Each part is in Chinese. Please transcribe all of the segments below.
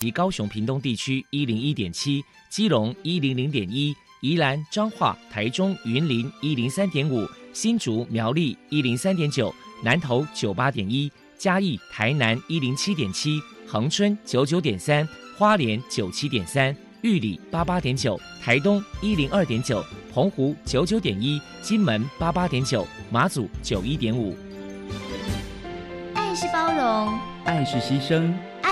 及高雄屏东地区一零一点七，基隆一零零点一，宜兰彰化台中云林一零三点五，新竹苗栗一零三点九，南投九八点一，嘉义台南一零七点七，恒春九九点三，花莲九七点三，玉里八八点九，台东一零二点九，澎湖九九点一，金门八八点九，马祖九一点五。爱是包容，爱是牺牲。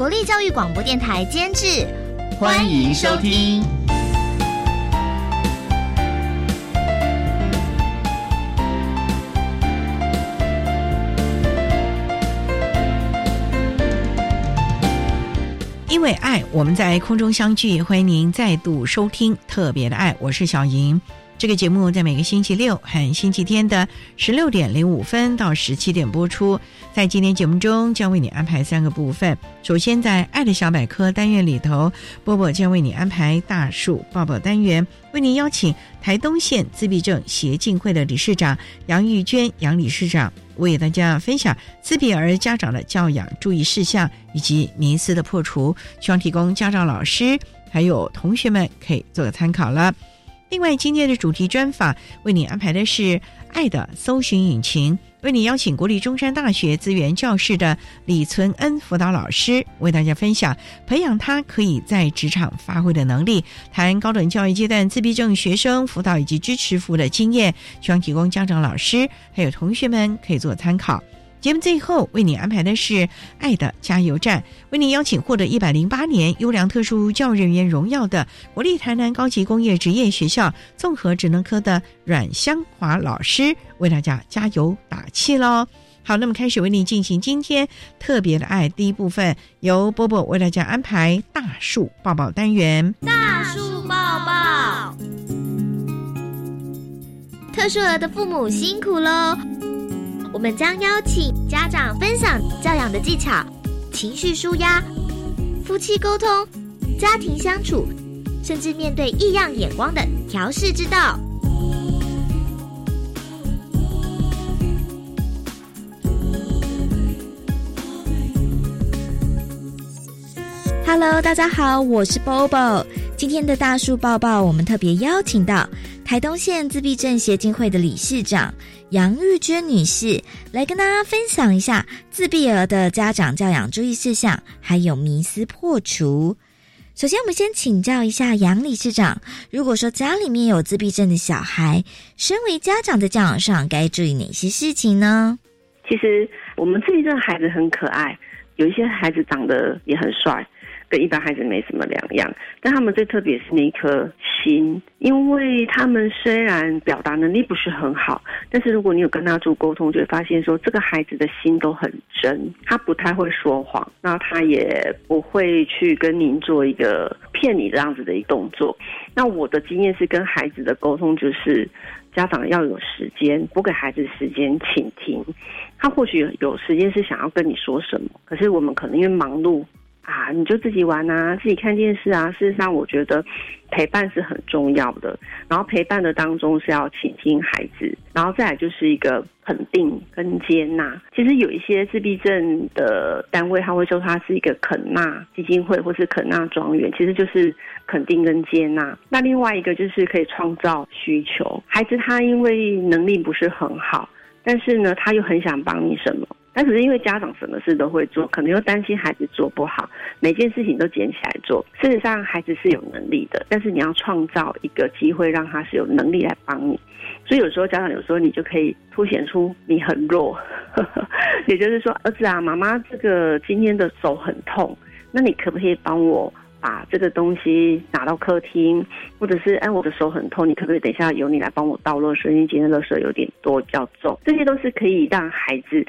国立教育广播电台监制，欢迎收听。因为爱，我们在空中相聚，欢迎您再度收听特别的爱，我是小莹。这个节目在每个星期六和星期天的十六点零五分到十七点播出。在今天节目中，将为你安排三个部分。首先，在“爱的小百科”单元里头，波波将为你安排大树抱抱单元，为您邀请台东县自闭症协进会的理事长杨玉娟杨理事长，为大家分享自闭儿家长的教养注意事项以及迷思的破除，希望提供家长、老师还有同学们可以做个参考了。另外，今天的主题专访为你安排的是《爱的搜寻引擎》，为你邀请国立中山大学资源教室的李存恩辅导老师，为大家分享培养他可以在职场发挥的能力，谈高等教育阶段自闭症学生辅导以及支持服务的经验，希望提供家长、老师还有同学们可以做参考。节目最后为你安排的是《爱的加油站》，为你邀请获得一百零八年优良特殊教育人员荣耀的国立台南高级工业职业学校综合职能科的阮香华老师，为大家加油打气喽！好，那么开始为你进行今天特别的爱第一部分，由波波为大家安排大树抱抱单元。大树抱抱，特殊儿的父母辛苦喽！我们将邀请家长分享教养的技巧、情绪舒压、夫妻沟通、家庭相处，甚至面对异样眼光的调试之道。Hello，大家好，我是 Bobo。今天的大树抱抱，我们特别邀请到台东县自闭症协进会的理事长杨玉娟女士，来跟大家分享一下自闭儿的家长教养注意事项，还有迷思破除。首先，我们先请教一下杨理事长，如果说家里面有自闭症的小孩，身为家长在教养上该注意哪些事情呢？其实，我们自闭症孩子很可爱，有一些孩子长得也很帅。跟一般孩子没什么两样，但他们最特别是那一颗心，因为他们虽然表达能力不是很好，但是如果你有跟他做沟通，就会发现说这个孩子的心都很真，他不太会说谎，那他也不会去跟您做一个骗你这样子的一动作。那我的经验是跟孩子的沟通，就是家长要有时间，不给孩子时间倾听，他或许有时间是想要跟你说什么，可是我们可能因为忙碌。啊，你就自己玩啊，自己看电视啊。事实上，我觉得陪伴是很重要的。然后陪伴的当中是要倾听孩子，然后再来就是一个肯定跟接纳。其实有一些自闭症的单位，他会说他是一个肯纳基金会或是肯纳庄园，其实就是肯定跟接纳。那另外一个就是可以创造需求。孩子他因为能力不是很好，但是呢，他又很想帮你什么。但只是因为家长什么事都会做，可能又担心孩子做不好，每件事情都捡起来做。事实上，孩子是有能力的，但是你要创造一个机会，让他是有能力来帮你。所以有时候家长有时候你就可以凸显出你很弱，也就是说，儿子啊，妈妈这个今天的手很痛，那你可不可以帮我把这个东西拿到客厅，或者是哎我的手很痛，你可不可以等一下由你来帮我倒垃圾？因为今天垃圾有点多，比较重。这些都是可以让孩子。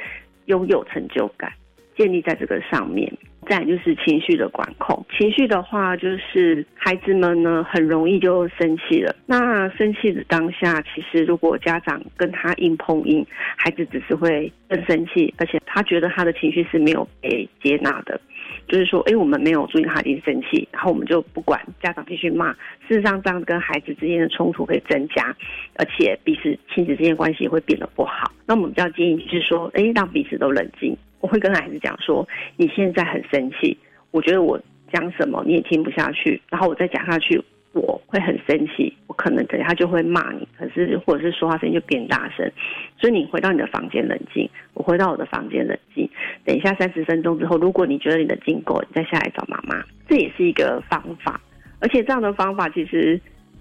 拥有成就感，建立在这个上面。再就是情绪的管控，情绪的话就是孩子们呢很容易就生气了。那生气的当下，其实如果家长跟他硬碰硬，孩子只是会更生气，而且他觉得他的情绪是没有被接纳的。就是说，哎，我们没有注意他已经生气，然后我们就不管，家长继续骂。事实上，这样跟孩子之间的冲突会增加，而且彼此亲子之间关系会变得不好。那我们比较建议就是说，哎，让彼此都冷静。我会跟孩子讲说，你现在很生气，我觉得我讲什么你也听不下去，然后我再讲下去。我会很生气，我可能等下就会骂你，可是或者是说话声音就变大声，所以你回到你的房间冷静，我回到我的房间冷静。等一下三十分钟之后，如果你觉得你的经过，你再下来找妈妈，这也是一个方法。而且这样的方法其实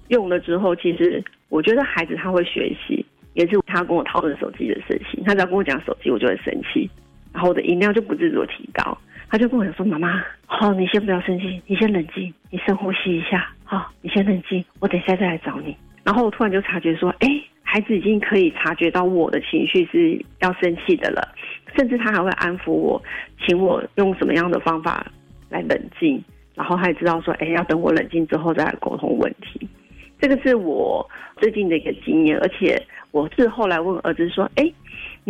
用了之后，其实我觉得孩子他会学习。也是他跟我讨论手机的事情，他只要跟我讲手机，我就会生气，然后我的音量就不自主提高。他就跟我讲说：“妈妈，好，你先不要生气，你先冷静，你深呼吸一下，好，你先冷静，我等一下再来找你。”然后我突然就察觉说：“哎，孩子已经可以察觉到我的情绪是要生气的了，甚至他还会安抚我，请我用什么样的方法来冷静。然后他也知道说：‘哎，要等我冷静之后再来沟通问题。’这个是我最近的一个经验，而且我是后来问儿子说：‘哎。’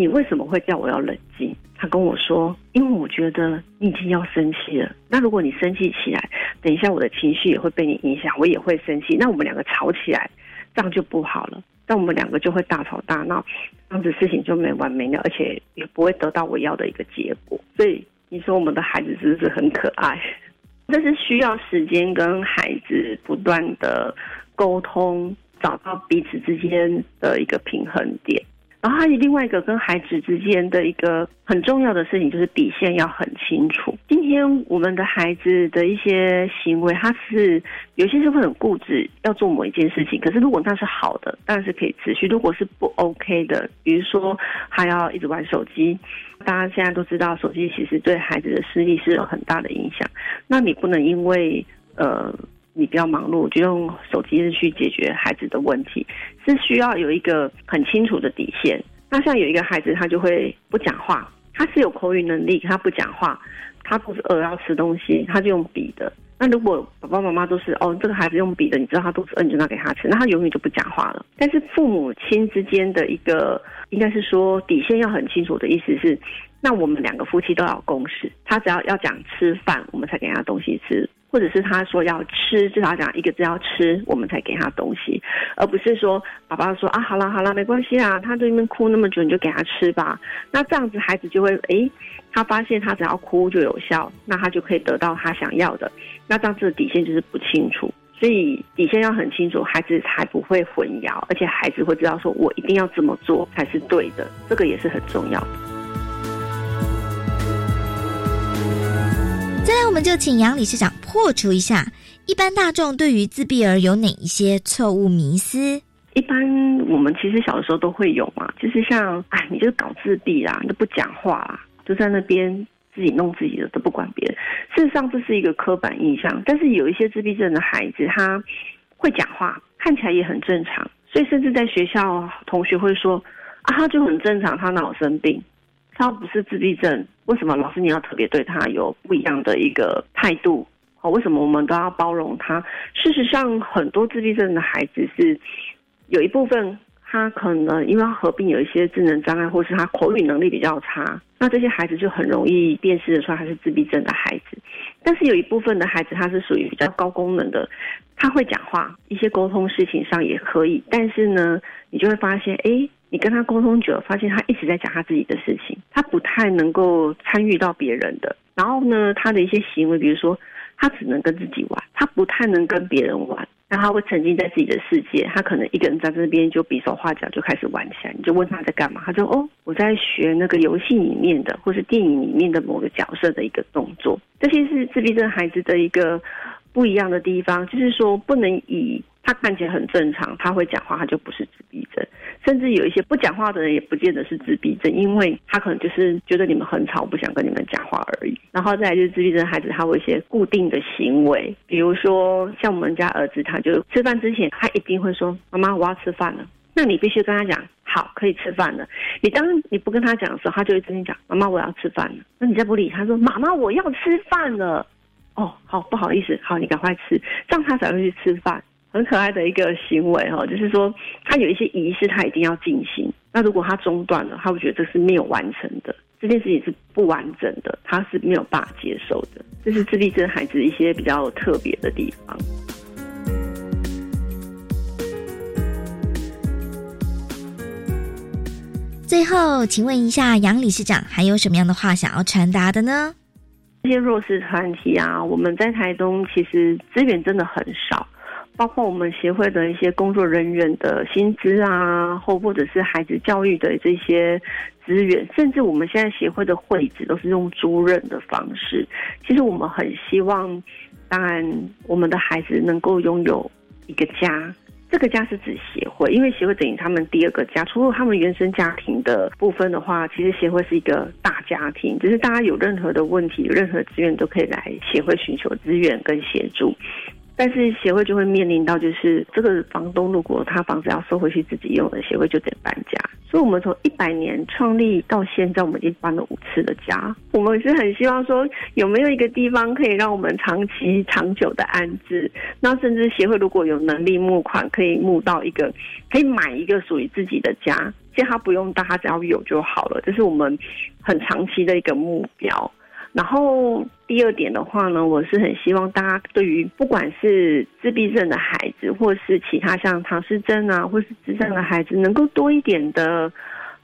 你为什么会叫我要冷静？他跟我说，因为我觉得你已经要生气了。那如果你生气起来，等一下我的情绪也会被你影响，我也会生气。那我们两个吵起来，这样就不好了。那我们两个就会大吵大闹，这样子事情就没完没了，而且也不会得到我要的一个结果。所以你说我们的孩子是不是很可爱？这是需要时间跟孩子不断的沟通，找到彼此之间的一个平衡点。然后还有另外一个跟孩子之间的一个很重要的事情，就是底线要很清楚。今天我们的孩子的一些行为，他是有些是会很固执，要做某一件事情。可是如果那是好的，当然是可以持续；如果是不 OK 的，比如说他要一直玩手机，大家现在都知道，手机其实对孩子的视力是有很大的影响。那你不能因为呃。你比较忙碌，就用手机去解决孩子的问题，是需要有一个很清楚的底线。那像有一个孩子，他就会不讲话，他是有口语能力，他不讲话，他肚子饿要吃东西，他就用笔的。那如果爸爸妈妈都是哦，这个孩子用笔的，你知道他肚子饿，你就拿给他吃，那他永远就不讲话了。但是父母亲之间的一个，应该是说底线要很清楚的意思是，那我们两个夫妻都要共识，他只要要讲吃饭，我们才给他东西吃。或者是他说要吃，至少讲一个字要吃，我们才给他东西，而不是说爸爸说啊，好了好了，没关系啊，他在那边哭那么久，你就给他吃吧。那这样子孩子就会诶，他发现他只要哭就有效，那他就可以得到他想要的。那这样子的底线就是不清楚，所以底线要很清楚，孩子才不会混淆，而且孩子会知道说我一定要这么做才是对的，这个也是很重要的。再来，我们就请杨理事长破除一下一般大众对于自闭儿有哪一些错误迷思。一般我们其实小的时候都会有嘛，就是像 哎，你就是搞自闭啦，你都不讲话啦，就在那边自己弄自己的，都不管别人。事实上，这是一个刻板印象。但是有一些自闭症的孩子，他会讲话，看起来也很正常，所以甚至在学校同学会说啊，他就很正常，他脑生病。他不是自闭症，为什么老师你要特别对他有不一样的一个态度？哦，为什么我们都要包容他？事实上，很多自闭症的孩子是有一部分他可能因为合并有一些智能障碍，或是他口语能力比较差，那这些孩子就很容易辨识的出来他是自闭症的孩子。但是有一部分的孩子他是属于比较高功能的，他会讲话，一些沟通事情上也可以，但是呢，你就会发现，哎。你跟他沟通久了，发现他一直在讲他自己的事情，他不太能够参与到别人的。然后呢，他的一些行为，比如说他只能跟自己玩，他不太能跟别人玩。那他会沉浸在自己的世界，他可能一个人在这边就比手画脚就开始玩起来。你就问他在干嘛，他说：“哦，我在学那个游戏里面的，或是电影里面的某个角色的一个动作。”这些是自闭症孩子的一个不一样的地方，就是说不能以。他看起来很正常，他会讲话，他就不是自闭症。甚至有一些不讲话的人，也不见得是自闭症，因为他可能就是觉得你们很吵，不想跟你们讲话而已。然后再来就是自闭症孩子，他有一些固定的行为，比如说像我们家儿子，他就吃饭之前，他一定会说：“妈妈，我要吃饭了。”那你必须跟他讲，好，可以吃饭了。你当你不跟他讲的时候，他就会跟你讲，妈妈，我要吃饭了。那你再不理他，说，妈妈，我要吃饭了。哦，好，不好意思，好，你赶快吃，这样他才会去吃饭。很可爱的一个行为哈，就是说他有一些仪式，他一定要进行。那如果他中断了，他会觉得这是没有完成的，这件事情是不完整的，他是没有办法接受的。这是自闭症孩子一些比较特别的地方。最后，请问一下杨理事长，还有什么样的话想要传达的呢？这些弱势团体啊，我们在台东其实资源真的很少。包括我们协会的一些工作人员的薪资啊，或或者是孩子教育的这些资源，甚至我们现在协会的会址都是用租任的方式。其实我们很希望，当然我们的孩子能够拥有一个家，这个家是指协会，因为协会等于他们第二个家。除了他们原生家庭的部分的话，其实协会是一个大家庭，就是大家有任何的问题、有任何资源都可以来协会寻求资源跟协助。但是协会就会面临到，就是这个房东如果他房子要收回去自己用的，协会就得搬家。所以，我们从一百年创立到现在，我们已经搬了五次的家。我们是很希望说，有没有一个地方可以让我们长期、长久的安置？那甚至协会如果有能力募款，可以募到一个，可以买一个属于自己的家，其实他不用大，他只要有就好了。这是我们很长期的一个目标。然后第二点的话呢，我是很希望大家对于不管是自闭症的孩子，或是其他像唐氏症啊，或是智障的孩子，能够多一点的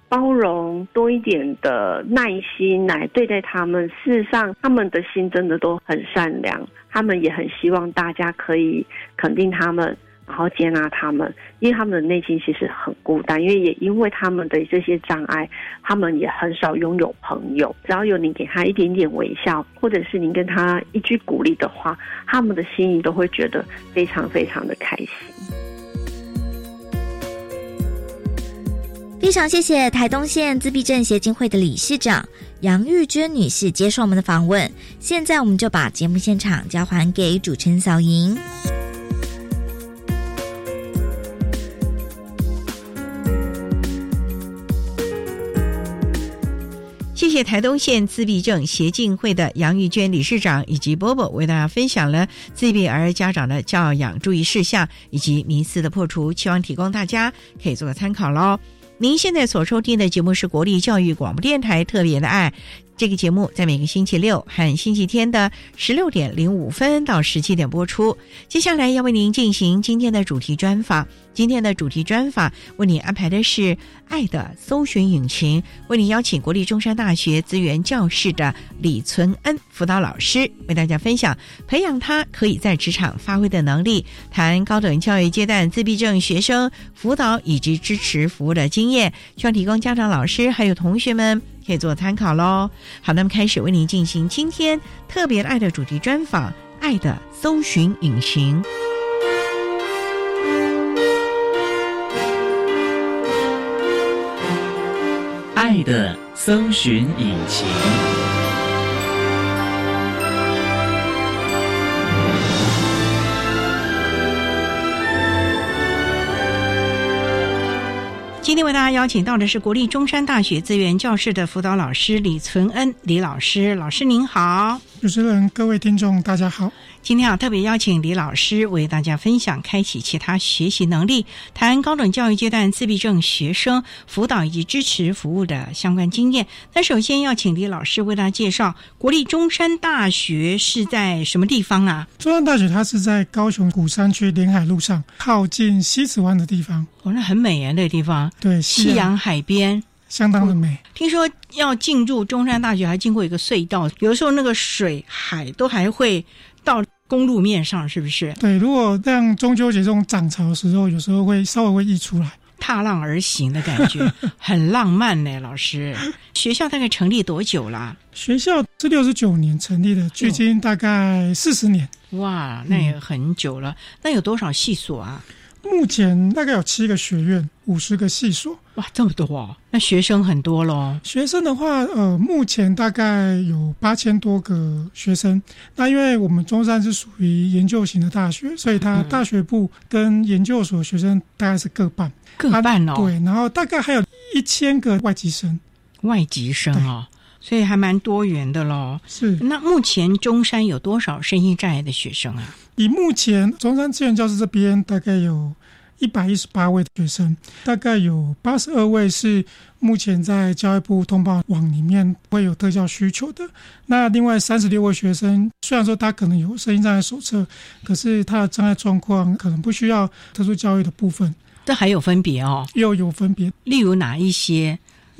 包容，多一点的耐心来对待他们。事实上，他们的心真的都很善良，他们也很希望大家可以肯定他们。然后接纳他们，因为他们的内心其实很孤单，因为也因为他们的这些障碍，他们也很少拥有朋友。只要有你给他一点点微笑，或者是您跟他一句鼓励的话，他们的心里都会觉得非常非常的开心。非常谢谢台东县自闭症协进会的理事长杨玉娟女士接受我们的访问。现在我们就把节目现场交还给主持人小莹。谢台东县自闭症协进会的杨玉娟理事长以及波波为大家分享了自闭儿家长的教养注意事项以及迷思的破除，希望提供大家可以做个参考喽。您现在所收听的节目是国立教育广播电台特别的爱。这个节目在每个星期六和星期天的十六点零五分到十七点播出。接下来要为您进行今天的主题专访。今天的主题专访为你安排的是《爱的搜寻引擎》，为你邀请国立中山大学资源教室的李存恩辅导老师，为大家分享培养他可以在职场发挥的能力，谈高等教育阶段自闭症学生辅导以及支持服务的经验，希望提供家长、老师还有同学们。可以做参考喽。好，那么开始为您进行今天特别爱的主题专访，《爱的搜寻引擎》。爱的搜寻引擎。今天为大家邀请到的是国立中山大学资源教室的辅导老师李存恩李老师，老师您好，主持人各位听众大家好。今天啊，特别邀请李老师为大家分享开启其他学习能力，谈高等教育阶段自闭症学生辅导以及支持服务的相关经验。那首先要请李老师为大家介绍国立中山大学是在什么地方啊？中山大学它是在高雄古山区临海路上，靠近西子湾的地方。哦，那很美啊，那个地方。对，夕阳海边，相当的美。听说要进入中山大学，还经过一个隧道，有的时候那个水海都还会到。公路面上是不是？对，如果像中秋节这种涨潮的时候，有时候会稍微会溢出来，踏浪而行的感觉，很浪漫呢。老师，学校大概成立多久啦？学校是六十九年成立的，距今大概四十年。哇，那也很久了。那有多少系所啊？目前大概有七个学院，五十个系所。哇，这么多哦！那学生很多喽。学生的话，呃，目前大概有八千多个学生。那因为我们中山是属于研究型的大学，所以它大学部跟研究所学生大概是各半，各半哦。对，然后大概还有一千个外籍生，外籍生哦，所以还蛮多元的喽。是。那目前中山有多少身心障碍的学生啊？以目前中山资源教室这边大概有。一百一十八位学生，大概有八十二位是目前在教育部通报网里面会有特教需求的。那另外三十六位学生，虽然说他可能有声音障碍手册，可是他的障碍状况可能不需要特殊教育的部分。这还有分别哦，又有分别，例如哪一些？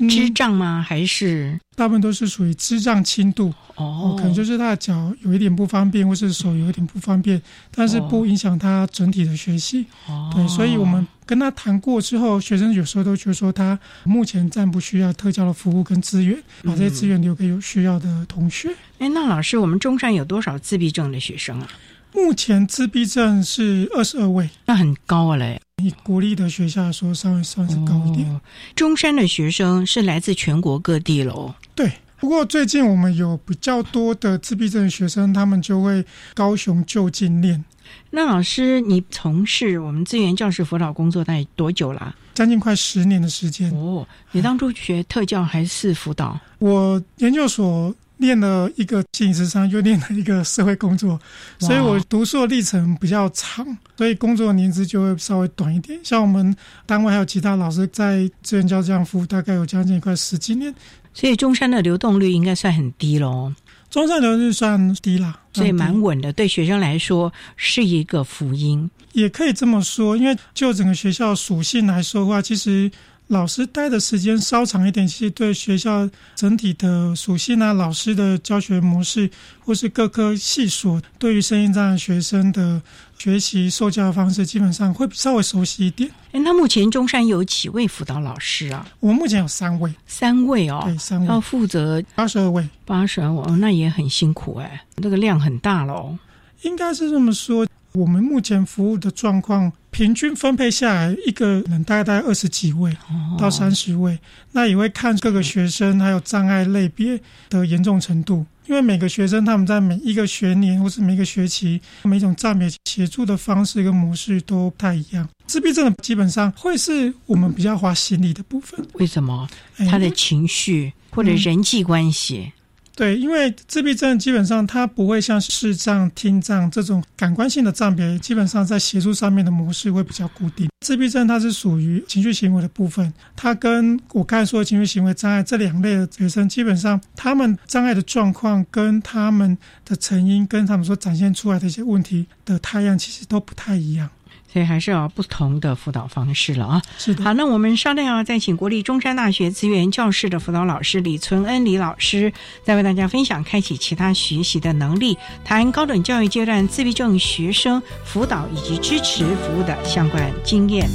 智障吗？还是大部分都是属于智障轻度哦，可能就是他的脚有一点不方便，或是手有一点不方便，但是不影响他整体的学习。哦，对，所以我们跟他谈过之后，学生有时候都觉得说他目前暂不需要特教的服务跟资源，把这些资源留给有需要的同学。哎，那老师，我们中山有多少自闭症的学生啊？目前自闭症是二十二位，那很高嘞。以国立的学校来说，稍微算是高一点。中山的学生是来自全国各地喽。对，不过最近我们有比较多的自闭症学生，他们就会高雄就近练。那老师，你从事我们资源教师辅导工作大概多久啦？将近快十年的时间。哦，你当初学特教还是辅导？我研究所。练了一个心理智商，又练了一个社会工作，所以我读书的历程比较长，所以工作的年资就会稍微短一点。像我们单位还有其他老师在资源教这服务，大概有将近快十几年。所以中山的流动率应该算很低喽。中山流动率算低啦，所以蛮稳的，对学生来说是一个福音，也可以这么说。因为就整个学校属性来说的话，其实。老师待的时间稍长一点，其实对学校整体的属性啊，老师的教学模式，或是各科系所对于声音障碍学生的学习受教方式，基本上会稍微熟悉一点。哎，那目前中山有几位辅导老师啊？我目前有三位，三位哦，对，三位要负责八十二位，八十二位，那也很辛苦哎，这个量很大喽。应该是这么说。我们目前服务的状况，平均分配下来，一个人大概大概二十几位到三十位。那也会看各个学生还有障碍类别的严重程度，因为每个学生他们在每一个学年或是每个学期，每种障别协助的方式跟模式都不太一样。自闭症的基本上会是我们比较花心理的部分。为什么？他的情绪或者人际关系。对，因为自闭症基本上它不会像视障、听障这种感官性的障别，基本上在协助上面的模式会比较固定。自闭症它是属于情绪行为的部分，它跟我刚才说的情绪行为障碍这两类的学生，基本上他们障碍的状况跟他们的成因，跟他们所展现出来的一些问题的太阳，其实都不太一样。所以还是要不同的辅导方式了啊。是的。好，那我们稍待要再请国立中山大学资源教室的辅导老师李存恩李老师，再为大家分享开启其他学习的能力，谈高等教育阶段自闭症学生辅导以及支持服务的相关经验。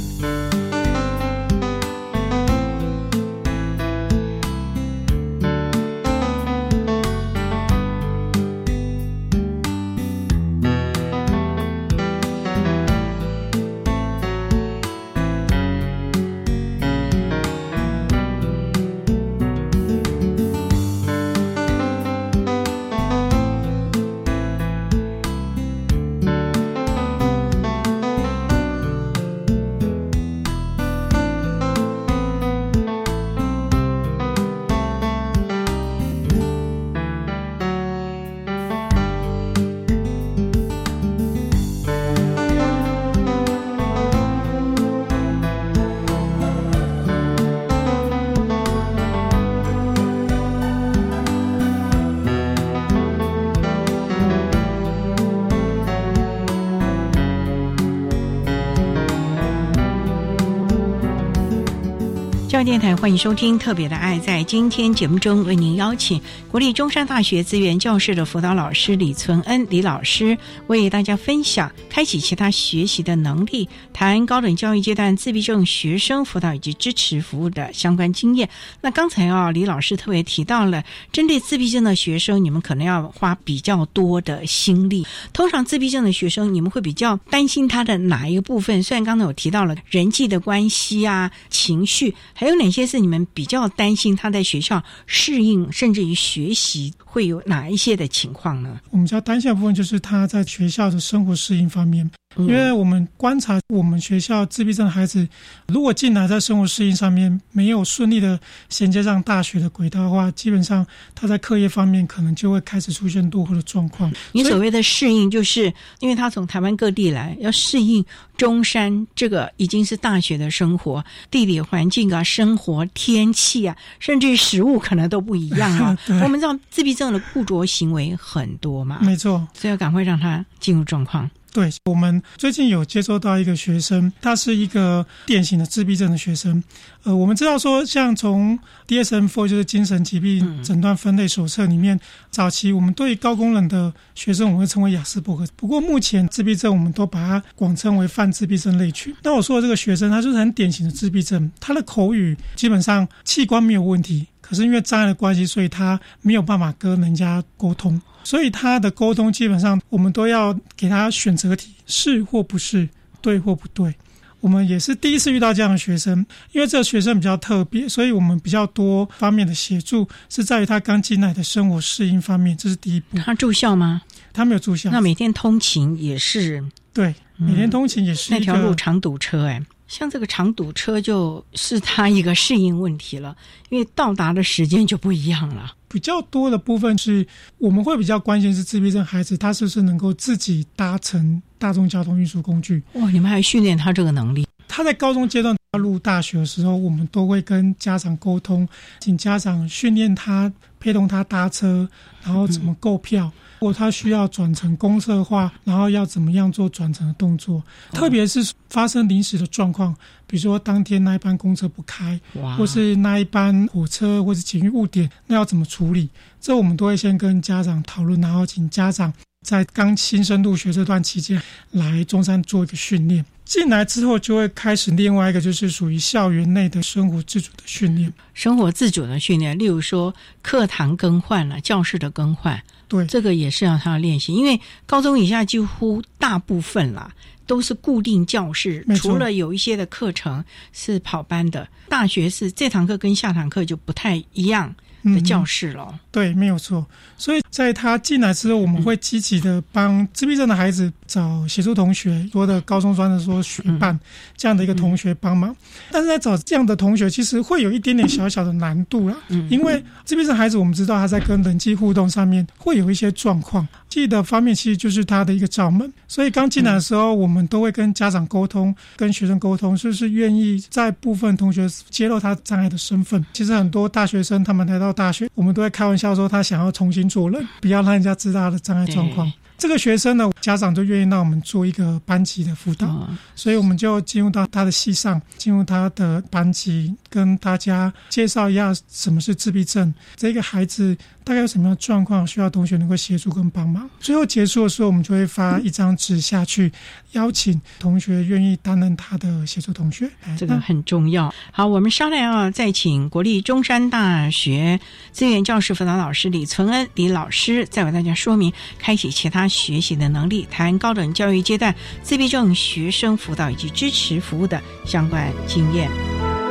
电台欢迎收听《特别的爱》。在今天节目中，为您邀请国立中山大学资源教室的辅导老师李存恩李老师，为大家分享开启其他学习的能力，谈高等教育阶段自闭症学生辅导以及支持服务的相关经验。那刚才啊，李老师特别提到了，针对自闭症的学生，你们可能要花比较多的心力。通常自闭症的学生，你们会比较担心他的哪一个部分？虽然刚才有提到了人际的关系啊、情绪。还有有哪些是你们比较担心他在学校适应，甚至于学习会有哪一些的情况呢？我们比较担心的部分就是他在学校的生活适应方面。因为我们观察我们学校自闭症孩子，如果进来在生活适应上面没有顺利的衔接上大学的轨道的话，基本上他在课业方面可能就会开始出现落后的状况。你所谓的适应，就是因为他从台湾各地来，要适应中山这个已经是大学的生活，地理环境啊、生活天气啊，甚至食物可能都不一样啊。我们知道自闭症的固着行为很多嘛，没错，所以要赶快让他进入状况。对我们最近有接收到一个学生，他是一个典型的自闭症的学生。呃，我们知道说，像从 DSM-4 就是精神疾病诊断分类手册里面，早期我们对高功能的学生，我们会称为雅斯伯格。不过目前自闭症，我们都把它广称为泛自闭症类群。那我说的这个学生，他就是很典型的自闭症，他的口语基本上器官没有问题，可是因为障碍的关系，所以他没有办法跟人家沟通。所以他的沟通基本上，我们都要给他选择题，是或不是，对或不对。我们也是第一次遇到这样的学生，因为这个学生比较特别，所以我们比较多方面的协助是在于他刚进来的生活适应方面，这是第一步。他住校吗？他没有住校。那每天通勤也是？对，每天通勤也是。那条路常堵车，哎。像这个长堵车就是他一个适应问题了，因为到达的时间就不一样了。比较多的部分是我们会比较关心是自闭症孩子，他是不是能够自己搭乘大众交通运输工具？哇，你们还训练他这个能力？他在高中阶段入大学的时候，我们都会跟家长沟通，请家长训练他陪同他搭车，然后怎么购票。如果他需要转乘公车化，然后要怎么样做转乘的动作？特别是发生临时的状况，比如说当天那一班公车不开，或是那一班火车或是捷运误点，那要怎么处理？这我们都会先跟家长讨论，然后请家长在刚新生入学这段期间来中山做一个训练。进来之后就会开始另外一个，就是属于校园内的生活自主的训练。生活自主的训练，例如说课堂更换了，教室的更换。对，这个也是要他练习，因为高中以下几乎大部分啦都是固定教室，除了有一些的课程是跑班的。大学是这堂课跟下堂课就不太一样。的教室了，对，没有错。所以在他进来之后，我们会积极的帮自闭症的孩子找协助同学，多的高中专的说学伴这样的一个同学帮忙。但是在找这样的同学，其实会有一点点小小的难度了，因为自闭症孩子我们知道他在跟人际互动上面会有一些状况。记的方面其实就是他的一个罩门，所以刚进来的时候，我们都会跟家长沟通，跟学生沟通，是不是愿意在部分同学揭露他障碍的身份。其实很多大学生他们来到大学，我们都会开玩笑说他想要重新做人，不要让人家知道他的障碍状况。这个学生呢，家长就愿意让我们做一个班级的辅导，所以我们就进入到他的系上，进入他的班级，跟大家介绍一下什么是自闭症，这个孩子。大概有什么样的状况需要同学能够协助跟帮忙？最后结束的时候，我们就会发一张纸下去，邀请同学愿意担任他的协助同学。这个很重要。好，我们商量啊，再请国立中山大学资源教师辅导老师李存恩李老师，再为大家说明开启其他学习的能力，谈高等教育阶段自闭症学生辅导以及支持服务的相关经验。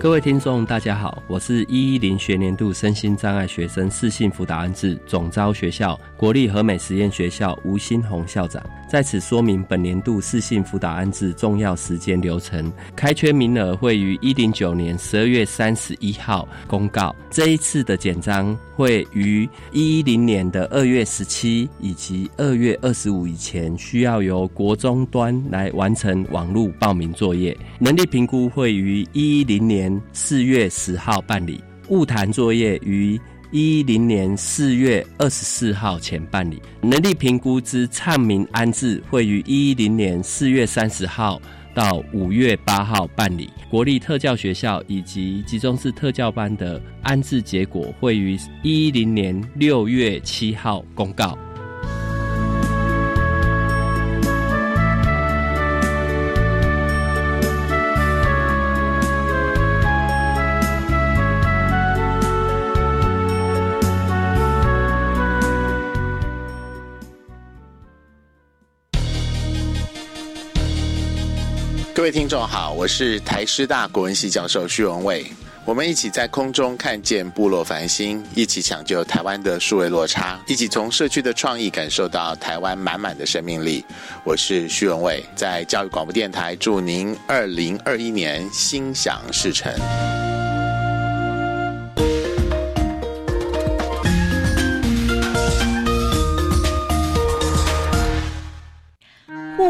各位听众，大家好，我是一一零学年度身心障碍学生四性辅导安置总招学校国立和美实验学校吴新红校长，在此说明本年度适性辅导安置重要时间流程。开缺名额会于一零九年十二月三十一号公告。这一次的简章。会于一一零年的二月十七以及二月二十五以前，需要由国中端来完成网络报名作业。能力评估会于一一零年四月十号办理，物谈作业于。一零年四月二十四号前办理能力评估之唱民安置，会于一零年四月三十号到五月八号办理。国立特教学校以及集中式特教班的安置结果，会于一零年六月七号公告。位听众好，我是台师大国文系教授徐文蔚，我们一起在空中看见部落繁星，一起抢救台湾的数位落差，一起从社区的创意感受到台湾满满的生命力。我是徐文蔚，在教育广播电台祝您二零二一年心想事成。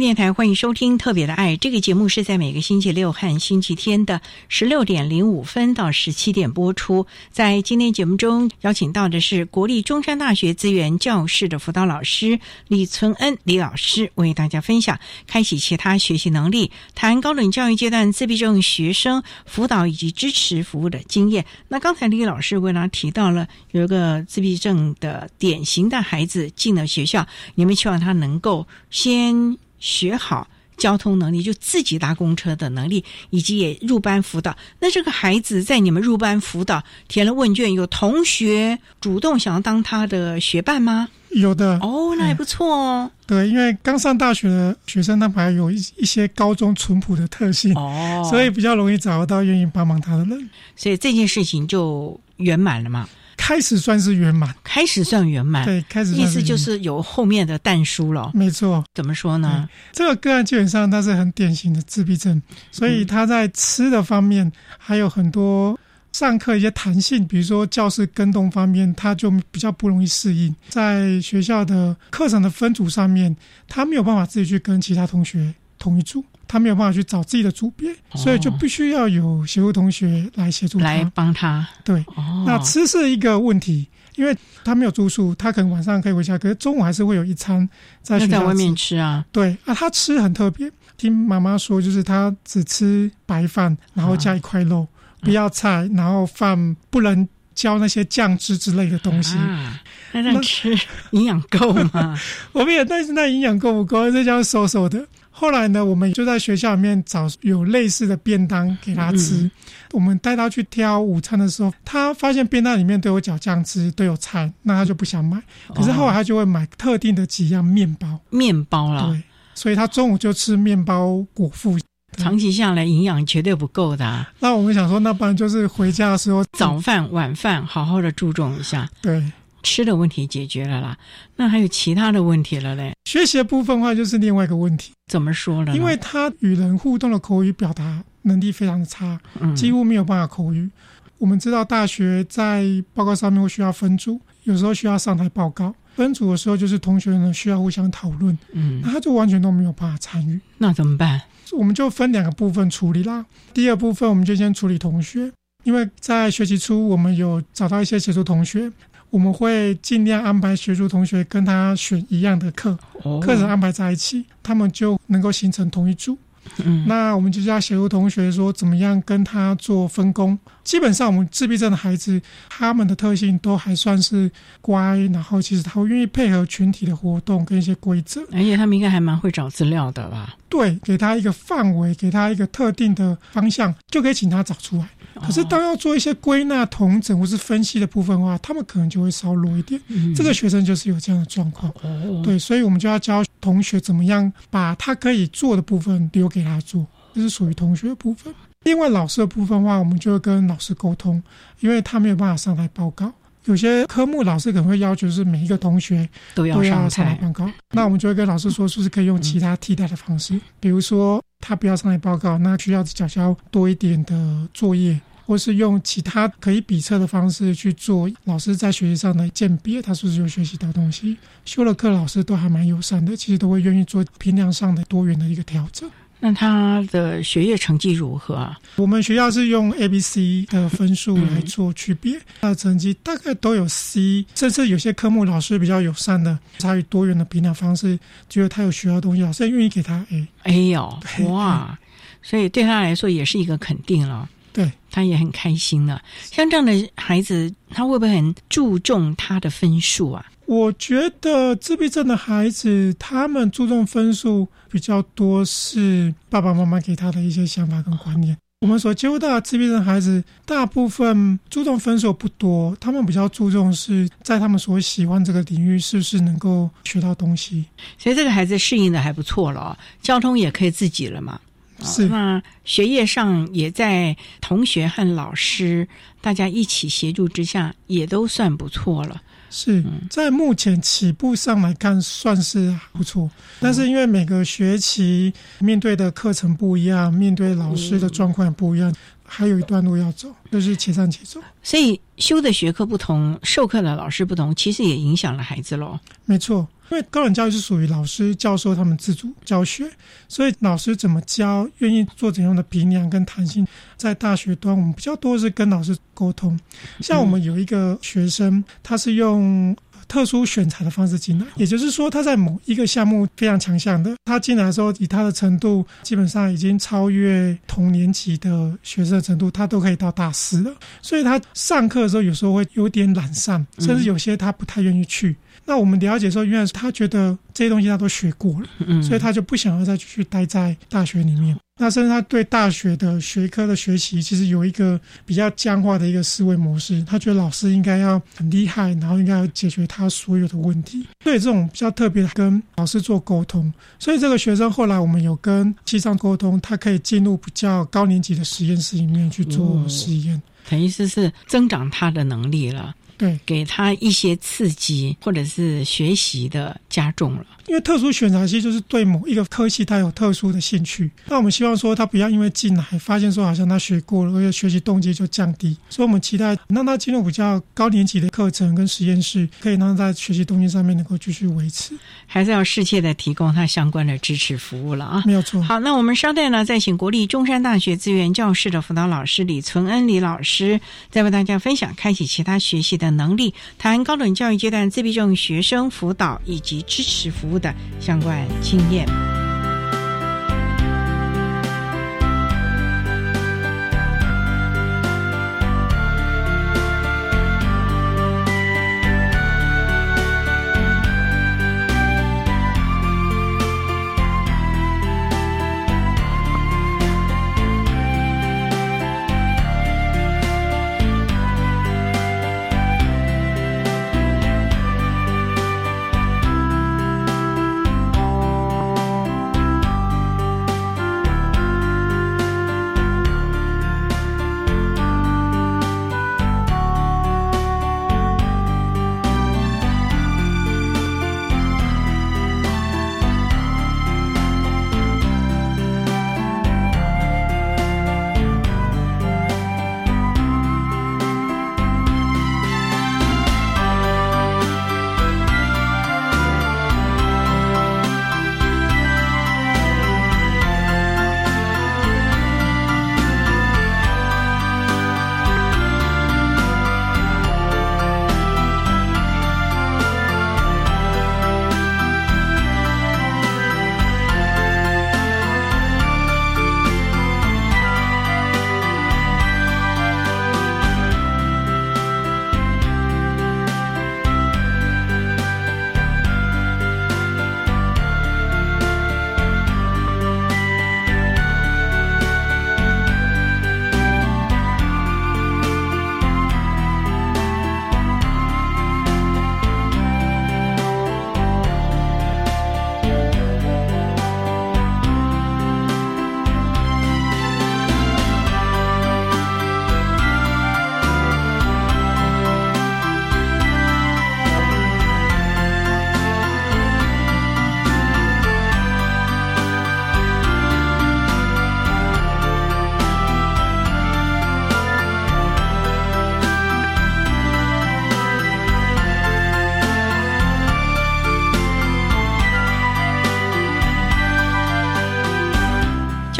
电台欢迎收听《特别的爱》这个节目，是在每个星期六和星期天的十六点零五分到十七点播出。在今天节目中，邀请到的是国立中山大学资源教室的辅导老师李存恩李老师，为大家分享开启其他学习能力、谈高等教育阶段自闭症学生辅导以及支持服务的经验。那刚才李老师为大家提到了有一个自闭症的典型的孩子进了学校，你们希望他能够先。学好交通能力，就自己搭公车的能力，以及也入班辅导。那这个孩子在你们入班辅导填了问卷，有同学主动想要当他的学伴吗？有的哦，那还不错哦。对，因为刚上大学的学生，他们还有一一些高中淳朴的特性哦，所以比较容易找到愿意帮忙他的人。所以这件事情就圆满了嘛。开始算是圆满，开始算圆满。对，开始意思就是有后面的淡书了。没错，怎么说呢？这个个案基本上它是很典型的自闭症，所以他在吃的方面还有很多上课一些弹性，比如说教室跟动方面，他就比较不容易适应。在学校的课程的分组上面，他没有办法自己去跟其他同学同一组。他没有办法去找自己的组别，所以就必须要有协助同学来协助他，来帮他。对，那吃是一个问题，因为他没有住宿，他可能晚上可以回家，可是中午还是会有一餐在学校在外面吃啊。对啊，他吃很特别，听妈妈说，就是他只吃白饭，然后加一块肉，不要菜，然后饭不能浇那些酱汁之类的东西。那吃营养够吗？我们也担心那营养够不够，这叫瘦瘦的。后来呢，我们就在学校里面找有类似的便当给他吃。嗯我们带他去挑午餐的时候，他发现便当里面都有搅酱汁，都有菜，那他就不想买。可是后来他就会买特定的几样面包，面包啦，对，所以他中午就吃面包果腹。长期下来营养绝对不够的、啊。那我们想说，那不然就是回家的时候，早饭、晚饭好好的注重一下。对，吃的问题解决了啦，那还有其他的问题了嘞。学习的部分的话，就是另外一个问题。怎么说呢？因为他与人互动的口语表达能力非常的差，嗯几乎没有办法口语。我们知道大学在报告上面会需要分组，有时候需要上台报告。分组的时候，就是同学呢需要互相讨论，嗯，那他就完全都没有办法参与。那怎么办？我们就分两个部分处理啦。第二部分，我们就先处理同学，因为在学习初，我们有找到一些协助同学，我们会尽量安排协助同学跟他选一样的课，哦课程安排在一起，他们就能够形成同一组。嗯，那我们就是要协助同学说怎么样跟他做分工。基本上，我们自闭症的孩子，他们的特性都还算是乖，然后其实他会愿意配合群体的活动跟一些规则。而且他们应该还蛮会找资料的吧？对，给他一个范围，给他一个特定的方向，就可以请他找出来。可是当要做一些归纳、统整或是分析的部分的话，他们可能就会稍弱一点。嗯这个学生就是有这样的状况。哦，对，所以我们就要教同学怎么样把他可以做的部分留给他做，这是属于同学的部分。另外老师的部分的话，我们就会跟老师沟通，因为他没有办法上台报告。有些科目老师可能会要求是每一个同学都要上台上台报告，那我们就会跟老师说，是不是可以用其他替代的方式，比如说他不要上台报告，那需要缴交多一点的作业，或是用其他可以比测的方式去做老师在学习上的鉴别，他是不是有学习到东西。修了课，老师都还蛮友善的，其实都会愿意做评量上的多元的一个调整。那他的学业成绩如何啊？我们学校是用 A、B、C 的分数来做区别，他的成绩大概都有 C，甚至有些科目老师比较友善的，采取多元的评量方式，觉得他有学到东西，老师愿意给他 A。哎呦，哇！所以对他来说也是一个肯定了。对，他也很开心了。像这样的孩子，他会不会很注重他的分数啊？我觉得自闭症的孩子，他们注重分数比较多，是爸爸妈妈给他的一些想法跟观念。我们所接触到的自闭症孩子，大部分注重分数不多，他们比较注重是在他们所喜欢这个领域是不是能够学到东西。所以这个孩子适应的还不错了、哦，交通也可以自己了嘛。是，那学业上也在同学和老师大家一起协助之下，也都算不错了。是在目前起步上来看，算是不错。但是因为每个学期面对的课程不一样，面对老师的状况也不一样，还有一段路要走，就是且战且走。所以修的学科不同，授课的老师不同，其实也影响了孩子喽。没错。因为高等教育是属于老师、教授他们自主教学，所以老师怎么教，愿意做怎样的评量跟弹性，在大学端我们比较多是跟老师沟通。像我们有一个学生，他是用特殊选材的方式进来，也就是说他在某一个项目非常强项的，他进来的时候以他的程度，基本上已经超越同年级的学生的程度，他都可以到大四了。所以他上课的时候有时候会有点懒散，甚至有些他不太愿意去。那我们了解说，原来他觉得这些东西他都学过了，嗯所以他就不想要再继续待在大学里面。那甚至他对大学的学科的学习，其实有一个比较僵化的一个思维模式。他觉得老师应该要很厉害，然后应该要解决他所有的问题。所以这种比较特别的跟老师做沟通。所以这个学生后来我们有跟西上沟通，他可以进入比较高年级的实验室里面去做实验，等于是是增长他的能力了。对，给他一些刺激，或者是学习的加重了。因为特殊选材系就是对某一个科系他有特殊的兴趣，那我们希望说他不要因为进来发现说好像他学过了，而且学习动机就降低，所以我们期待让他进入比较高年级的课程跟实验室，可以让他在学习动机上面能够继续维持。还是要适切的提供他相关的支持服务了啊，没有错。好，那我们稍待呢，再请国立中山大学资源教室的辅导老师李存恩李老师，再为大家分享开启其他学习的能力，谈高等教育阶段自闭症学生辅导以及支持服务的相关经验。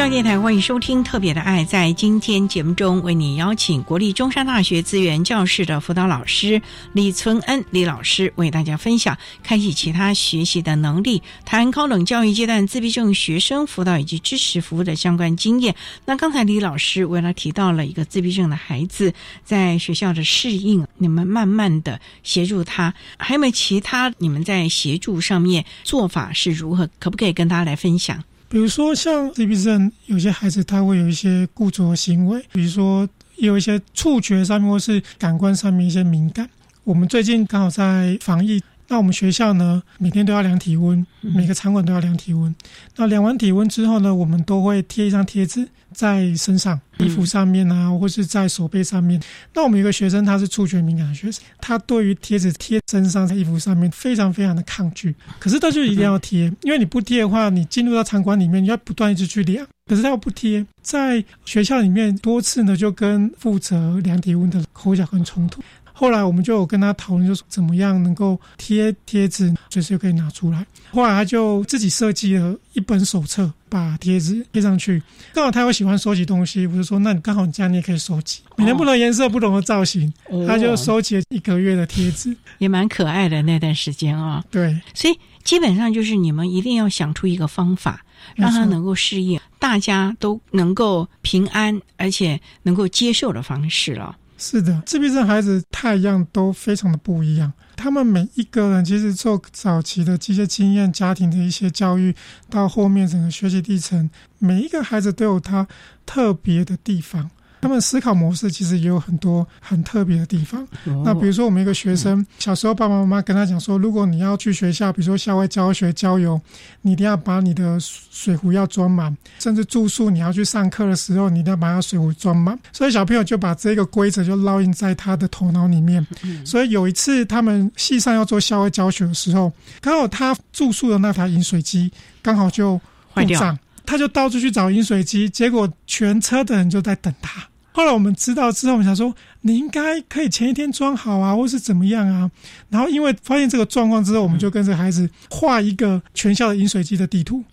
上电台，欢迎收听《特别的爱》。在今天节目中，为你邀请国立中山大学资源教室的辅导老师李存恩李老师，为大家分享开启其他学习的能力，谈高等教育阶段自闭症学生辅导以及支持服务的相关经验。那刚才李老师为了提到了一个自闭症的孩子在学校的适应，你们慢慢的协助他，还有没有其他你们在协助上面做法是如何？可不可以跟大家来分享？比如说，像自闭症，有些孩子他会有一些固着行为，比如说有一些触觉上面或是感官上面一些敏感。我们最近刚好在防疫，那我们学校呢每天都要量体温，每个场馆都要量体温。那量完体温之后呢，我们都会贴一张贴纸在身上、衣服上面啊，或是在手背上面。那我们有个学生他是触觉敏感的学生，他对于贴纸贴身上在衣服上面非常非常的抗拒。可是他就一定要贴，因为你不贴的话，你进入到场馆里面，你要不断一直去量。可是他又不贴，在学校里面多次呢，就跟负责量体温的口角跟冲突。后来我们就有跟他讨论，就是怎么样能够贴贴纸，随时可以拿出来。后来他就自己设计了一本手册，把贴纸贴上去。刚好他又喜欢收集东西，我就说，那你刚好你家你也可以收集，每天不同颜色、不同的造型，他就收集了一个月的贴纸，也蛮可爱的那段时间啊。对，所以基本上就是你们一定要想出一个方法，让他能够适应，大家都能够平安，而且能够接受的方式了。是的，自闭症孩子太样都非常的不一样。他们每一个人其实做早期的这些经验、家庭的一些教育，到后面整个学习历程，每一个孩子都有他特别的地方。他们思考模式其实也有很多很特别的地方。那比如说，我们一个学生小时候，爸爸妈妈跟他讲说，如果你要去学校，比如说校外教学、郊游，你一定要把你的水壶要装满，甚至住宿你要去上课的时候，你一定要把水壶装满。所以小朋友就把这个规则就烙印在他的头脑里面。所以有一次他们系上要做校外教学的时候，刚好他住宿的那台饮水机刚好就坏掉，他就到处去找饮水机，结果全车的人就在等他。后来我们知道之后，我们想说你应该可以前一天装好啊，或是怎么样啊。然后因为发现这个状况之后，我们就跟这个孩子画一个全校的饮水机的地图，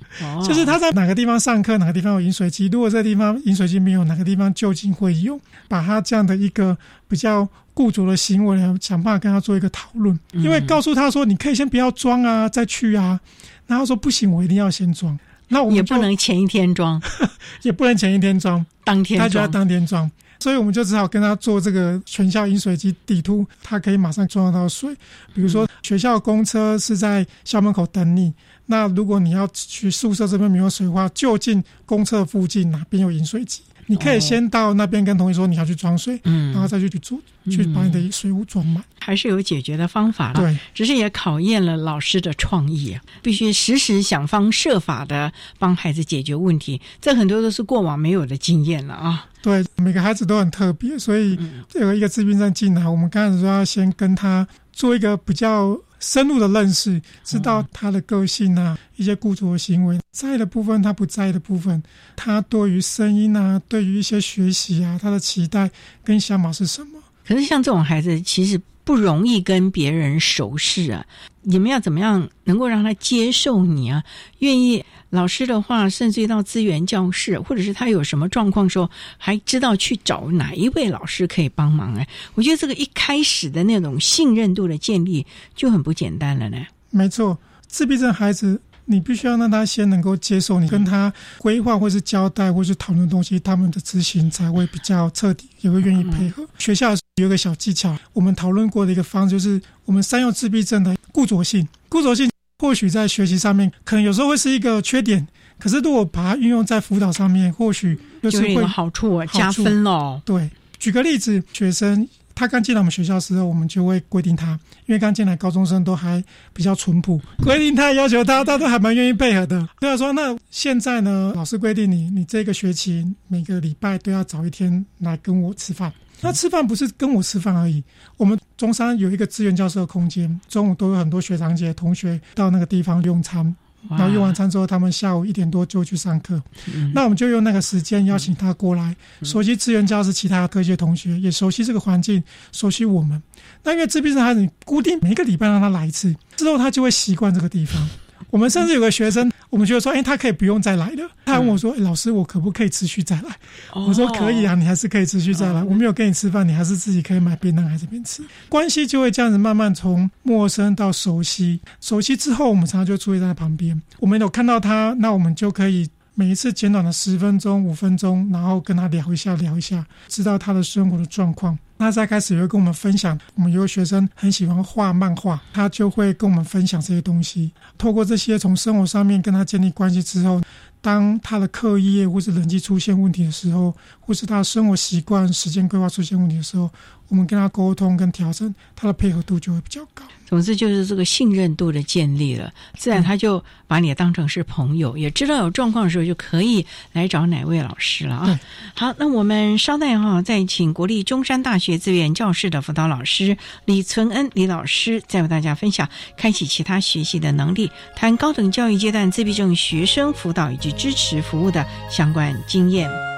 就是他在哪个地方上课，哪个地方有饮水机。如果这个地方饮水机没有，哪个地方究竟会有？把他这样的一个比较固着的行为，想办法跟他做一个讨论。因为告诉他说，你可以先不要装啊，再去啊。然后说不行，我一定要先装。那我们 也不能前一天装，也不能前一天装，当天他就要当天装，所以我们就只好跟他做这个全校饮水机底图，他可以马上装得到水。比如说学校公车是在校门口等你，那如果你要去宿舍这边没有水的话，就近公厕附近哪边有饮水机。你可以先到那边跟同学说你要去装水，嗯，然后再去去做，去把你的水壶装满，还是有解决的方法了。对，只是也考验了老师的创意啊，必须时时想方设法的帮孩子解决问题。这很多都是过往没有的经验了啊。对，每个孩子都很特别，所以有一个自闭症进来，我们刚开始说要先跟他做一个比较。深入的认识，知道他的个性啊，一些雇主的行为，在的部分，他不在的部分，他对于声音啊，对于一些学习啊，他的期待跟想法是什么？可是像这种孩子，其实不容易跟别人熟识啊。你们要怎么样能够让他接受你啊？愿意？老师的话，甚至到资源教室，或者是他有什么状况时候，还知道去找哪一位老师可以帮忙哎。我觉得这个一开始的那种信任度的建立就很不简单了呢。没错，自闭症孩子，你必须要让他先能够接受你跟他规划，或是交代，或是讨论东西，他们的执行才会比较彻底，也会愿意配合。学校有个小技巧，我们讨论过的一个方式，就是我们善用自闭症的固着性，固着性。或许在学习上面，可能有时候会是一个缺点，可是如果把它运用在辅导上面，或许就是会好处加分喽。对，举个例子，学生他刚进来我们学校的时候，我们就会规定他，因为刚进来高中生都还比较淳朴，规定他要求他，他都还蛮愿意配合的。对啊，说那现在呢，老师规定你，你这个学期每个礼拜都要早一天来跟我吃饭。那吃饭不是跟我吃饭而已，我们中山有一个资源教授空间，中午都有很多学长姐同学到那个地方用餐，然后用完餐之后，他们下午一点多就去上课。那我们就用那个时间邀请他过来，熟悉资源教室其他科学同学，也熟悉这个环境，熟悉我们。那因为自闭症孩子，你固定每个礼拜让他来一次，之后他就会习惯这个地方。我们甚至有个学生，我们觉得说，哎，他可以不用再来了。他问我说，老师，我可不可以持续再来？我说可以啊，你还是可以持续再来。我没有跟你吃饭，你还是自己可以买便当来这边吃。关系就会这样子慢慢从陌生到熟悉，熟悉之后，我们常常就出现在旁边。我们有看到他，那我们就可以。每一次简短的十分钟、五分钟，然后跟他聊一下、聊一下，知道他的生活的状况。那在开始也会跟我们分享。我们有个学生很喜欢画漫画，他就会跟我们分享这些东西。透过这些从生活上面跟他建立关系之后，当他的课业或是人际出现问题的时候，或是他的生活习惯、时间规划出现问题的时候，我们跟他沟通跟调整，他的配合度就会比较高。总之就是这个信任度的建立了，自然他就把你当成是朋友，也知道有状况的时候就可以来找哪位老师了啊。好，那我们稍待哈，再请国立中山大学资源教室的辅导老师李存恩李老师，再为大家分享开启其他学习的能力，谈高等教育阶段自闭症学生辅导以及支持服务的相关经验。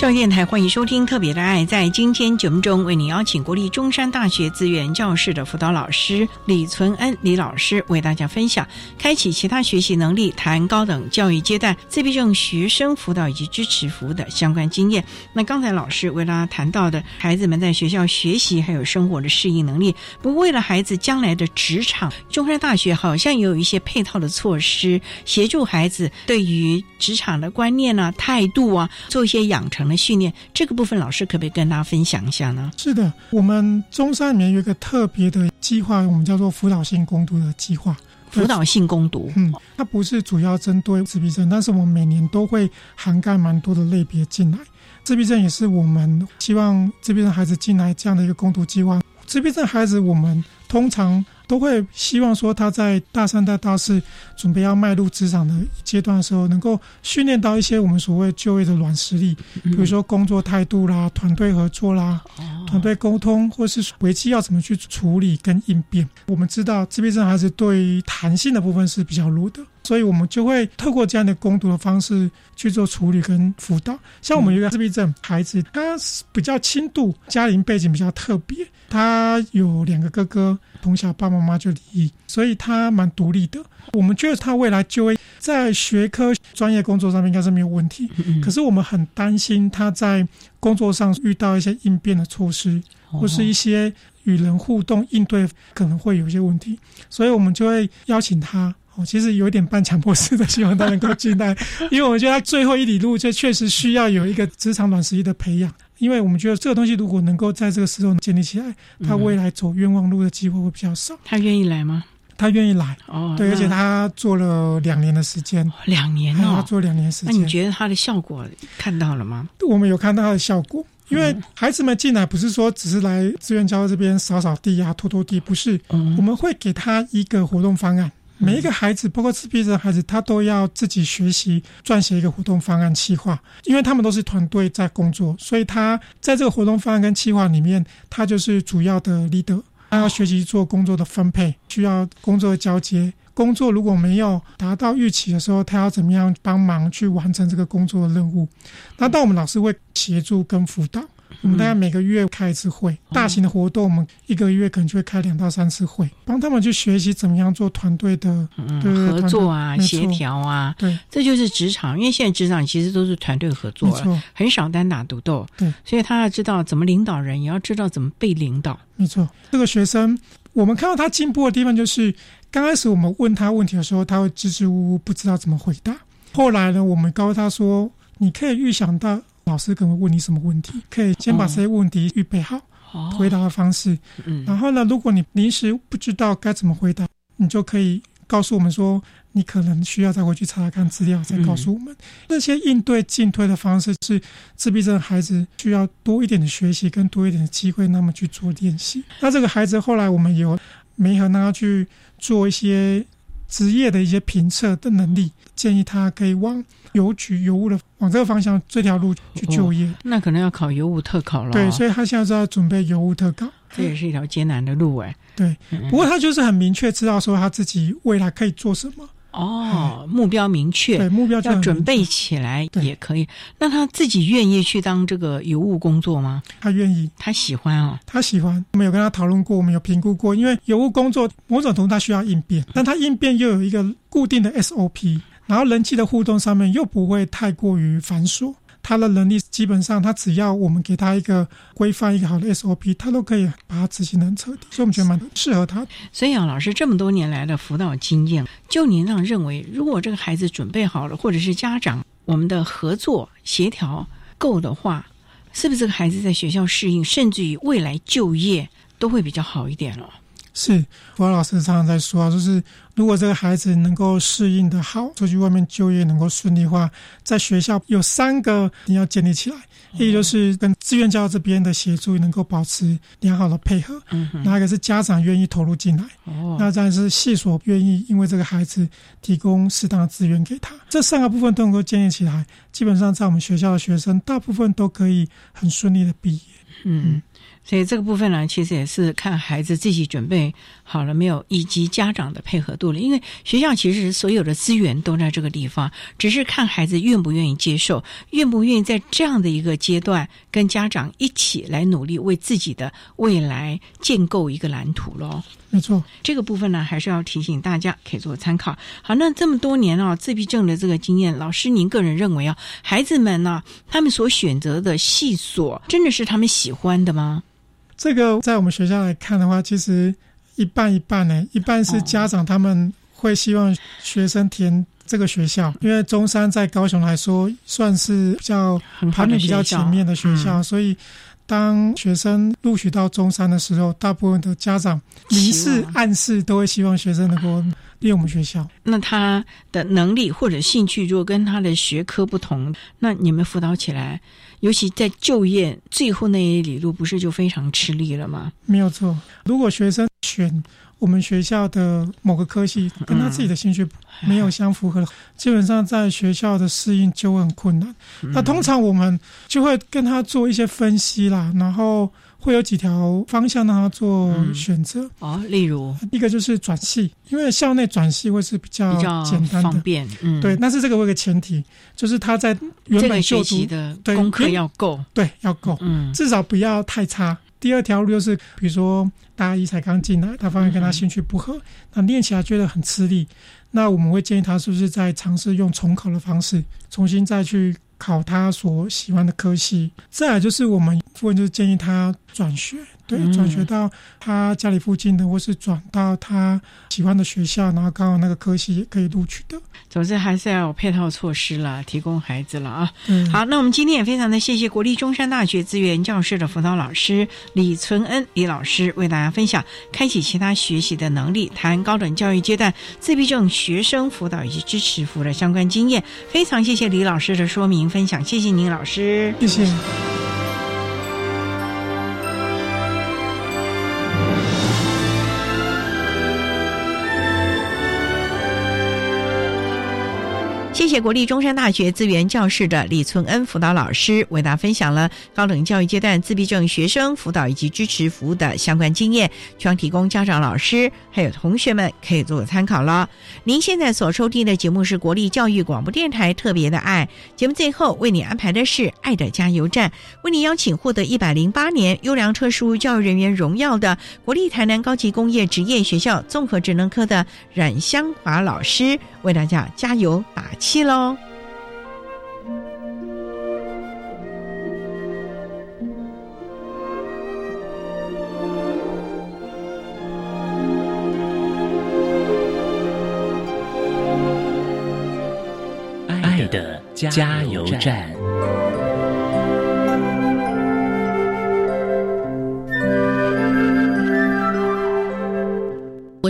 教育电台欢迎收听《特别的爱》。在今天节目中，为您邀请国立中山大学资源教室的辅导老师李存恩李老师，为大家分享开启其他学习能力、谈高等教育阶段自闭症学生辅导以及支持服务的相关经验。那刚才老师为大家谈到的孩子们在学校学习还有生活的适应能力，不为了孩子将来的职场，中山大学好像也有一些配套的措施，协助孩子对于职场的观念啊、态度啊，做一些养成。训练这个部分，老师可不可以跟大家分享一下呢？是的，我们中山里面有一个特别的计划，我们叫做辅导性攻读的计划。辅导性攻读，嗯，它不是主要针对自闭症，但是我们每年都会涵盖蛮多的类别进来。自闭症也是我们希望自闭症孩子进来这样的一个攻读计划。自闭症孩子，我们通常。都会希望说他在大三、大大四准备要迈入职场的阶段的时候，能够训练到一些我们所谓就业的软实力，比如说工作态度啦、团队合作啦、团队沟通，或是危机要怎么去处理跟应变。我们知道自闭症孩子对于弹性的部分是比较弱的。所以我们就会透过这样的攻读的方式去做处理跟辅导。像我们有一个自闭症孩子，他比较轻度，家庭背景比较特别，他有两个哥哥，从小爸爸妈妈就离异，所以他蛮独立的。我们觉得他未来就会在学科专业工作上面应该是没有问题，可是我们很担心他在工作上遇到一些应变的措施，或是一些与人互动应对可能会有一些问题，所以我们就会邀请他。哦，其实有点半强迫式的，希望他能够进来，因为我觉得他最后一里路就确实需要有一个职场短时期的培养，因为我们觉得这个东西如果能够在这个时候建立起来，他未来走冤枉路的机会会比较少。他愿意来吗？他愿意来哦，对，而且他做了两年的时间，两年哦，他做两年时间。那你觉得他的效果看到了吗？我们有看到他的效果，因为孩子们进来不是说只是来志愿教这边扫扫地啊、拖拖地，不是，我们会给他一个活动方案。每一个孩子，包括自闭症的孩子，他都要自己学习撰写一个活动方案计划，因为他们都是团队在工作，所以他在这个活动方案跟计划里面，他就是主要的 leader。他要学习做工作的分配，需要工作的交接。工作如果没有达到预期的时候，他要怎么样帮忙去完成这个工作的任务？那到我们老师会协助跟辅导。我们大概每个月开一次会，大型的活动我们一个月可能就会开两到三次会，帮他们去学习怎么样做团队的合作啊、协调啊。对，这就是职场，因为现在职场其实都是团队合作，没错，很少单打独斗。对，所以他要知道怎么领导人，也要知道怎么被领导。没错，这个学生我们看到他进步的地方，就是刚开始我们问他问题的时候，他会支支吾吾，不知道怎么回答。后来呢，我们告诉他说：“你可以预想到。”老师可能问你什么问题，可以先把这些问题预备好，回答的方式。嗯然后呢，如果你临时不知道该怎么回答，你就可以告诉我们说，你可能需要再回去查查看资料，再告诉我们。那些应对进退的方式是自闭症孩子需要多一点的学习，跟多一点的机会，那么去做练习。那这个孩子后来我们有没和他去做一些职业的一些评测的能力，建议他可以往。邮局邮务的往这个方向这条路去就业，那可能要考邮务特考了。对，所以他现在在准备邮务特考，这也是一条艰难的路哎。对，不过他就是很明确知道说他自己未来可以做什么。哦，目标明确，对目标要准备起来也可以。那他自己愿意去当这个邮务工作吗？他愿意，他喜欢哦，他喜欢。我们有跟他讨论过，我们有评估过，因为邮务工作某种程度他需要应变，但他应变又有一个固定的 SOP。然后人际的互动上面又不会太过于繁琐，他的能力基本上他只要我们给他一个规范一个好的 SOP，他都可以把它执行的很彻底，所以我们觉得蛮适合他。所以啊，老师这么多年来的辅导经验，就您这样认为，如果这个孩子准备好了，或者是家长我们的合作协调够的话，是不是这个孩子在学校适应，甚至于未来就业都会比较好一点了？是，辅导老师常常在说啊，就是如果这个孩子能够适应的好，出去外面就业能够顺利的话，在学校有三个你要建立起来，一就是跟志愿教这边的协助能够保持良好的配合，嗯，那一个是家长愿意投入进来，哦，那再是系所愿意因为这个孩子提供适当的资源给他，这三个部分都能够建立起来，基本上在我们学校的学生大部分都可以很顺利的毕业，嗯。所以这个部分呢，其实也是看孩子自己准备好了没有，以及家长的配合度了。因为学校其实所有的资源都在这个地方，只是看孩子愿不愿意接受，愿不愿意在这样的一个阶段跟家长一起来努力，为自己的未来建构一个蓝图喽。没错，这个部分呢，还是要提醒大家可以做参考。好，那这么多年啊，自闭症的这个经验，老师您个人认为啊，孩子们呢，他们所选择的系所，真的是他们喜欢的吗？这个在我们学校来看的话，其实一半一半呢。一半是家长他们会希望学生填这个学校，因为中山在高雄来说算是比较排名比较前面的学校，所以当学生录取到中山的时候，大部分的家长明示暗示都会希望学生能够念我们学校。那他的能力或者兴趣如果跟他的学科不同，那你们辅导起来？尤其在就业最后那一里路，不是就非常吃力了吗？没有错。如果学生选我们学校的某个科系，跟他自己的兴趣没有相符合，基本上在学校的适应就会很困难。那通常我们就会跟他做一些分析啦，然后。会有几条方向让他做选择哦，例如一个就是转系，因为校内转系会是比较简单的，方便。嗯，对。但是这个有个前提，就是他在原本就读的功课要够，对，要够，嗯，至少不要太差。第二条路就是，比如说大一才刚进来，他发现跟他兴趣不合，那练起来觉得很吃力，那我们会建议他是不是在尝试用重考的方式，重新再去。考他所喜欢的科系，再来就是我们问就是建议他转学。对，转学到他家里附近的，或是转到他喜欢的学校，然后刚好那个科系也可以录取的。总之还是要有配套措施了，提供孩子了啊。嗯，好，那我们今天也非常的谢谢国立中山大学资源教室的辅导老师李存恩李老师为大家分享开启其他学习的能力，谈高等教育阶段自闭症学生辅导以及支持服务的相关经验。非常谢谢李老师的说明分享，谢谢您老师，谢谢。谢国立中山大学资源教室的李存恩辅导老师为大家分享了高等教育阶段自闭症学生辅导以及支持服务的相关经验，希望提供家长、老师还有同学们可以做个参考了。您现在所收听的节目是国立教育广播电台特别的爱节目，最后为你安排的是爱的加油站，为你邀请获得一百零八年优良特殊教育人员荣耀的国立台南高级工业职业学校综合职能科的冉香华老师为大家加油打气。记喽！爱的加油站。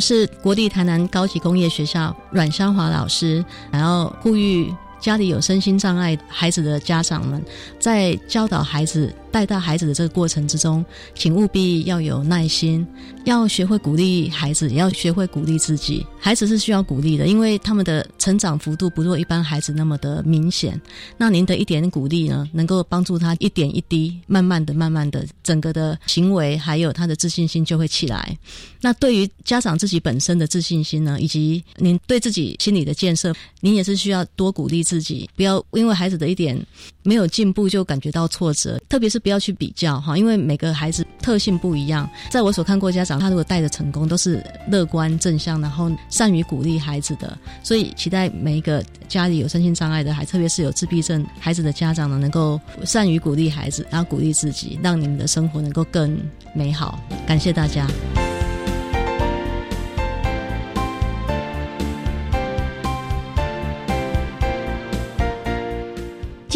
是国立台南高级工业学校阮香华老师，然后呼吁家里有身心障碍孩子的家长们，在教导孩子。带大孩子的这个过程之中，请务必要有耐心，要学会鼓励孩子，也要学会鼓励自己。孩子是需要鼓励的，因为他们的成长幅度不若一般孩子那么的明显。那您的一点鼓励呢，能够帮助他一点一滴，慢慢的、慢慢的，整个的行为还有他的自信心就会起来。那对于家长自己本身的自信心呢，以及您对自己心理的建设，您也是需要多鼓励自己，不要因为孩子的一点没有进步就感觉到挫折，特别是。不要去比较哈，因为每个孩子特性不一样。在我所看过家长，他如果带的成功，都是乐观正向，然后善于鼓励孩子的。所以期待每一个家里有身心障碍的孩，特别是有自闭症孩子的家长呢，能够善于鼓励孩子，然后鼓励自己，让你们的生活能够更美好。感谢大家。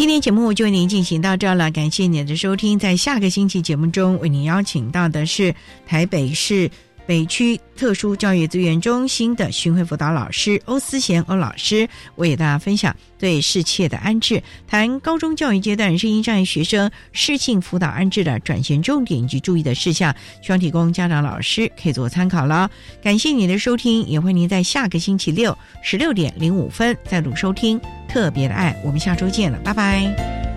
今天节目就为您进行到这了，感谢您的收听。在下个星期节目中，为您邀请到的是台北市北区特殊教育资源中心的巡回辅导老师欧思贤欧老师，为大家分享对适切的安置，谈高中教育阶段声音障碍学生适性辅导安置的转型重点以及注意的事项，希望提供家长老师可以做参考了。感谢您的收听，也欢迎您在下个星期六十六点零五分再度收听。特别的爱，我们下周见了，拜拜。